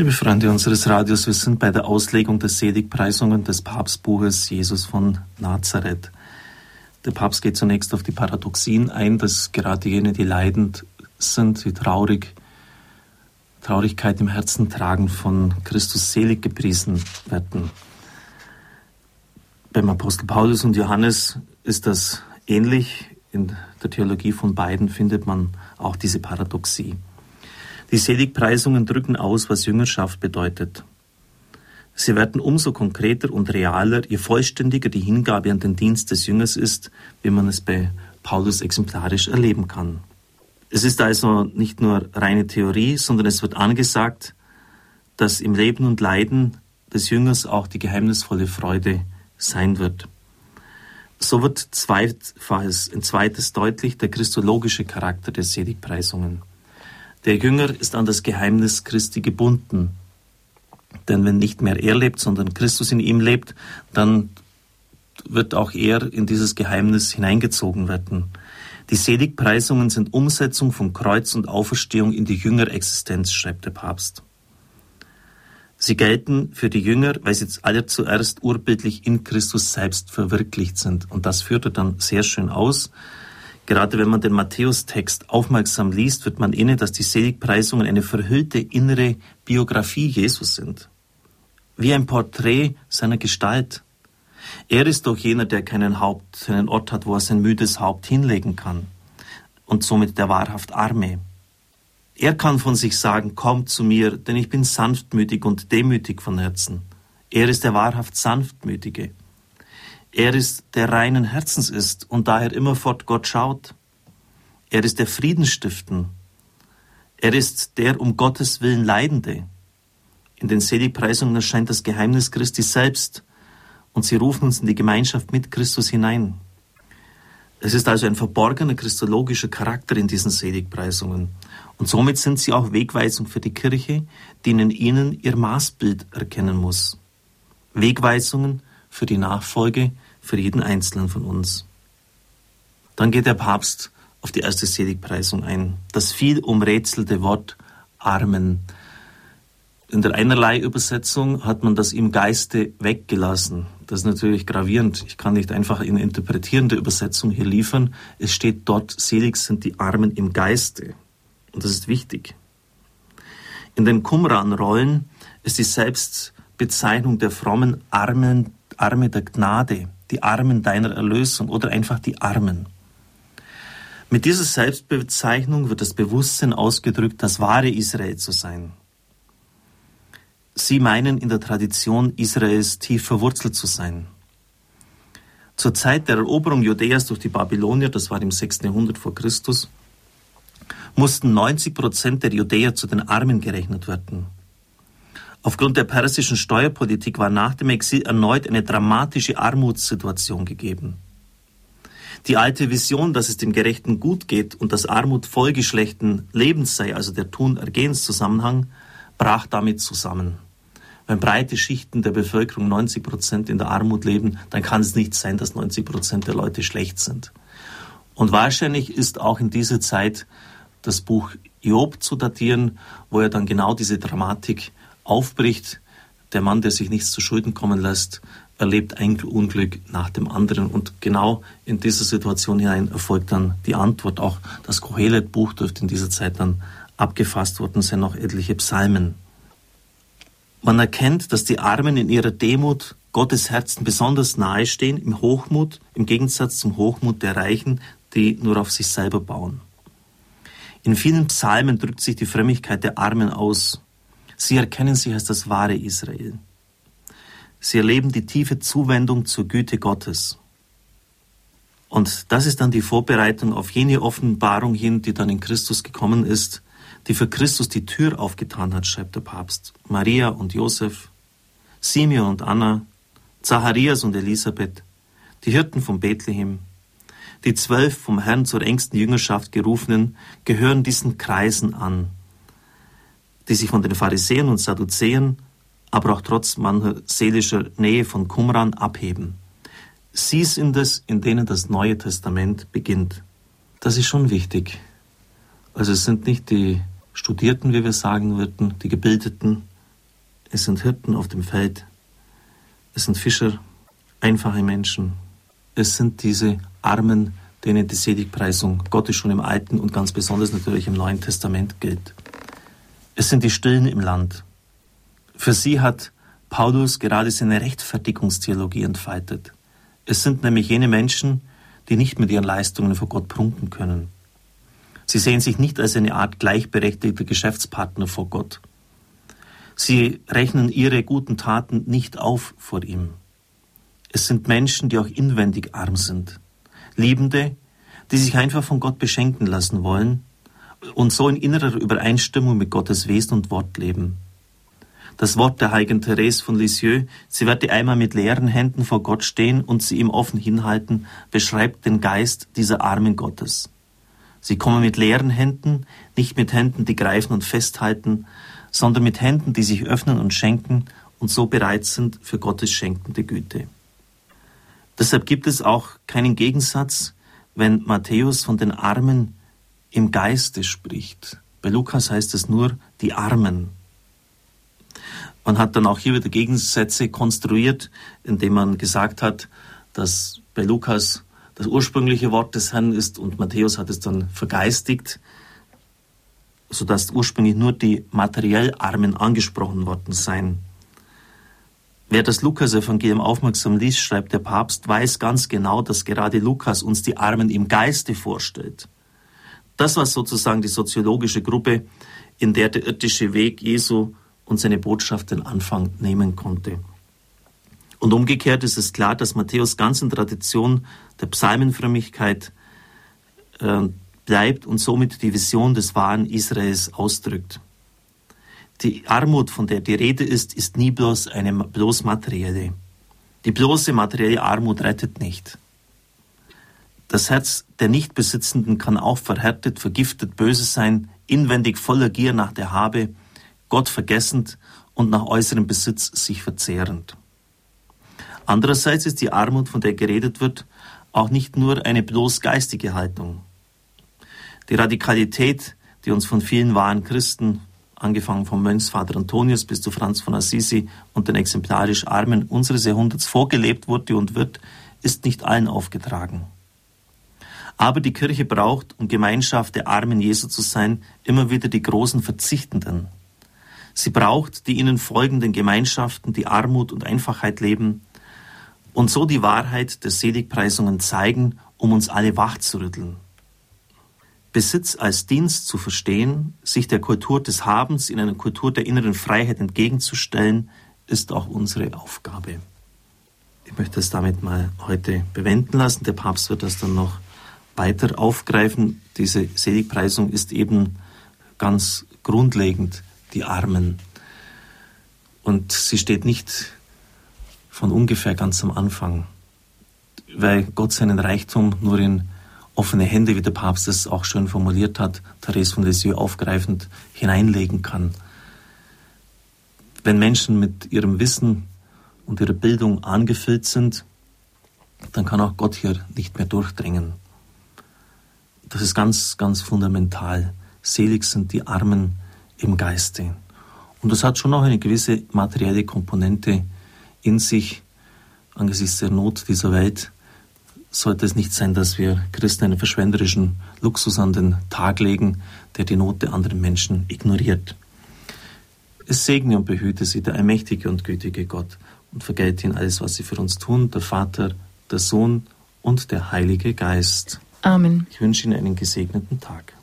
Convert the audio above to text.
Liebe Freunde unseres Radios, wir sind bei der Auslegung der Seligpreisungen des Papstbuches Jesus von Nazareth. Der Papst geht zunächst auf die Paradoxien ein, dass gerade jene, die leidend sind, die traurig, Traurigkeit im Herzen tragen, von Christus selig gepriesen werden. Beim Apostel Paulus und Johannes ist das ähnlich. In der Theologie von beiden findet man auch diese Paradoxie. Die Seligpreisungen drücken aus, was Jüngerschaft bedeutet. Sie werden umso konkreter und realer, je vollständiger die Hingabe an den Dienst des Jüngers ist, wie man es bei Paulus exemplarisch erleben kann. Es ist also nicht nur reine Theorie, sondern es wird angesagt, dass im Leben und Leiden des Jüngers auch die geheimnisvolle Freude sein wird. So wird zweitfalls, ein zweites deutlich der christologische Charakter der Seligpreisungen. Der Jünger ist an das Geheimnis Christi gebunden. Denn wenn nicht mehr er lebt, sondern Christus in ihm lebt, dann wird auch er in dieses Geheimnis hineingezogen werden. Die Seligpreisungen sind Umsetzung von Kreuz und Auferstehung in die Jüngerexistenz, schreibt der Papst. Sie gelten für die Jünger, weil sie alle zuerst urbildlich in Christus selbst verwirklicht sind. Und das führt er dann sehr schön aus. Gerade wenn man den Matthäus-Text aufmerksam liest, wird man inne, dass die Seligpreisungen eine verhüllte innere Biografie Jesus sind. Wie ein Porträt seiner Gestalt. Er ist doch jener, der keinen Haupt, keinen Ort hat, wo er sein müdes Haupt hinlegen kann. Und somit der wahrhaft Arme. Er kann von sich sagen, kommt zu mir, denn ich bin sanftmütig und demütig von Herzen. Er ist der wahrhaft Sanftmütige. Er ist, der reinen Herzens ist und daher immerfort Gott schaut. Er ist der Friedensstiften. Er ist der um Gottes Willen Leidende. In den Seligpreisungen erscheint das Geheimnis Christi selbst und sie rufen uns in die Gemeinschaft mit Christus hinein. Es ist also ein verborgener christologischer Charakter in diesen Seligpreisungen. Und somit sind sie auch Wegweisung für die Kirche, die in ihnen ihr Maßbild erkennen muss. Wegweisungen für die Nachfolge für jeden Einzelnen von uns. Dann geht der Papst auf die erste Seligpreisung ein. Das viel umrätselte Wort Armen. In der einerlei Übersetzung hat man das im Geiste weggelassen. Das ist natürlich gravierend. Ich kann nicht einfach eine interpretierende Übersetzung hier liefern. Es steht dort, selig sind die Armen im Geiste. Und das ist wichtig. In den Qumran-Rollen ist die Selbstbezeichnung der frommen Armen, Arme der Gnade die Armen deiner Erlösung oder einfach die Armen. Mit dieser Selbstbezeichnung wird das Bewusstsein ausgedrückt, das wahre Israel zu sein. Sie meinen in der Tradition Israels tief verwurzelt zu sein. Zur Zeit der Eroberung Judäas durch die Babylonier, das war im 6. Jahrhundert vor Christus, mussten 90 Prozent der Judäer zu den Armen gerechnet werden. Aufgrund der persischen Steuerpolitik war nach dem Exil erneut eine dramatische Armutssituation gegeben. Die alte Vision, dass es dem Gerechten gut geht und dass Armut Folge schlechten Lebens sei, also der Tun-Ergehenszusammenhang, brach damit zusammen. Wenn breite Schichten der Bevölkerung 90 Prozent in der Armut leben, dann kann es nicht sein, dass 90 Prozent der Leute schlecht sind. Und wahrscheinlich ist auch in dieser Zeit das Buch Job zu datieren, wo er dann genau diese Dramatik aufbricht. Der Mann, der sich nichts zu Schulden kommen lässt, erlebt ein Unglück nach dem anderen. Und genau in dieser Situation hinein erfolgt dann die Antwort. Auch das Kohelet-Buch dürfte in dieser Zeit dann abgefasst worden sein, noch etliche Psalmen. Man erkennt, dass die Armen in ihrer Demut Gottes Herzen besonders nahe stehen, im Hochmut, im Gegensatz zum Hochmut der Reichen, die nur auf sich selber bauen. In vielen Psalmen drückt sich die Frömmigkeit der Armen aus. Sie erkennen sich als das wahre Israel. Sie erleben die tiefe Zuwendung zur Güte Gottes. Und das ist dann die Vorbereitung auf jene Offenbarung hin, die dann in Christus gekommen ist, die für Christus die Tür aufgetan hat, schreibt der Papst. Maria und Josef, Simeon und Anna, Zacharias und Elisabeth, die Hirten von Bethlehem, die zwölf vom Herrn zur engsten Jüngerschaft gerufenen, gehören diesen Kreisen an die sich von den Pharisäern und Sadduzäern, aber auch trotz mancher seelischer Nähe von Qumran abheben. Sie sind es, in denen das Neue Testament beginnt. Das ist schon wichtig. Also es sind nicht die Studierten, wie wir sagen würden, die Gebildeten, es sind Hirten auf dem Feld, es sind Fischer, einfache Menschen, es sind diese Armen, denen die Seligpreisung Gottes schon im Alten und ganz besonders natürlich im Neuen Testament gilt. Es sind die Stillen im Land. Für sie hat Paulus gerade seine Rechtfertigungstheologie entfaltet. Es sind nämlich jene Menschen, die nicht mit ihren Leistungen vor Gott prunken können. Sie sehen sich nicht als eine Art gleichberechtigter Geschäftspartner vor Gott. Sie rechnen ihre guten Taten nicht auf vor ihm. Es sind Menschen, die auch inwendig arm sind. Liebende, die sich einfach von Gott beschenken lassen wollen und so in innerer Übereinstimmung mit Gottes Wesen und Wort leben. Das Wort der heiligen Therese von Lisieux, sie werde einmal mit leeren Händen vor Gott stehen und sie ihm offen hinhalten, beschreibt den Geist dieser armen Gottes. Sie kommen mit leeren Händen, nicht mit Händen, die greifen und festhalten, sondern mit Händen, die sich öffnen und schenken und so bereit sind für Gottes schenkende Güte. Deshalb gibt es auch keinen Gegensatz, wenn Matthäus von den Armen im Geiste spricht. Bei Lukas heißt es nur die Armen. Man hat dann auch hier wieder Gegensätze konstruiert, indem man gesagt hat, dass bei Lukas das ursprüngliche Wort des Herrn ist und Matthäus hat es dann vergeistigt, sodass ursprünglich nur die materiell Armen angesprochen worden seien. Wer das Lukas-Evangelium aufmerksam liest, schreibt der Papst, weiß ganz genau, dass gerade Lukas uns die Armen im Geiste vorstellt. Das war sozusagen die soziologische Gruppe, in der der irdische Weg Jesu und seine Botschaft den Anfang nehmen konnte. Und umgekehrt ist es klar, dass Matthäus ganz in Tradition der Psalmenfrömmigkeit äh, bleibt und somit die Vision des wahren Israels ausdrückt. Die Armut, von der die Rede ist, ist nie bloß eine bloß materielle. Die bloße materielle Armut rettet nicht. Das Herz der Nichtbesitzenden kann auch verhärtet, vergiftet, böse sein, inwendig voller Gier nach der Habe, Gott vergessend und nach äußerem Besitz sich verzehrend. Andererseits ist die Armut, von der geredet wird, auch nicht nur eine bloß geistige Haltung. Die Radikalität, die uns von vielen wahren Christen, angefangen vom Mönchsvater Antonius bis zu Franz von Assisi und den exemplarisch Armen unseres Jahrhunderts vorgelebt wurde und wird, ist nicht allen aufgetragen. Aber die Kirche braucht, um Gemeinschaft der Armen Jesu zu sein, immer wieder die großen Verzichtenden, Sie braucht die ihnen folgenden Gemeinschaften, die Armut und Einfachheit leben und so die Wahrheit der Seligpreisungen zeigen, um uns alle wach zu rütteln. Besitz als Dienst zu verstehen, sich der Kultur des Habens in einer Kultur der inneren Freiheit entgegenzustellen, ist auch unsere Aufgabe. Ich möchte es damit mal heute bewenden lassen. Der Papst wird das dann noch weiter aufgreifen. Diese Seligpreisung ist eben ganz grundlegend die Armen. Und sie steht nicht von ungefähr ganz am Anfang, weil Gott seinen Reichtum nur in offene Hände, wie der Papst es auch schön formuliert hat, Therese von Lisieux aufgreifend hineinlegen kann. Wenn Menschen mit ihrem Wissen und ihrer Bildung angefüllt sind, dann kann auch Gott hier nicht mehr durchdringen. Das ist ganz, ganz fundamental. Selig sind die Armen, im Geiste. Und das hat schon auch eine gewisse materielle Komponente in sich. Angesichts der Not dieser Welt sollte es nicht sein, dass wir Christen einen verschwenderischen Luxus an den Tag legen, der die Not der anderen Menschen ignoriert. Es segne und behüte sie der allmächtige und gütige Gott und vergelte ihnen alles, was sie für uns tun, der Vater, der Sohn und der Heilige Geist. Amen. Ich wünsche Ihnen einen gesegneten Tag.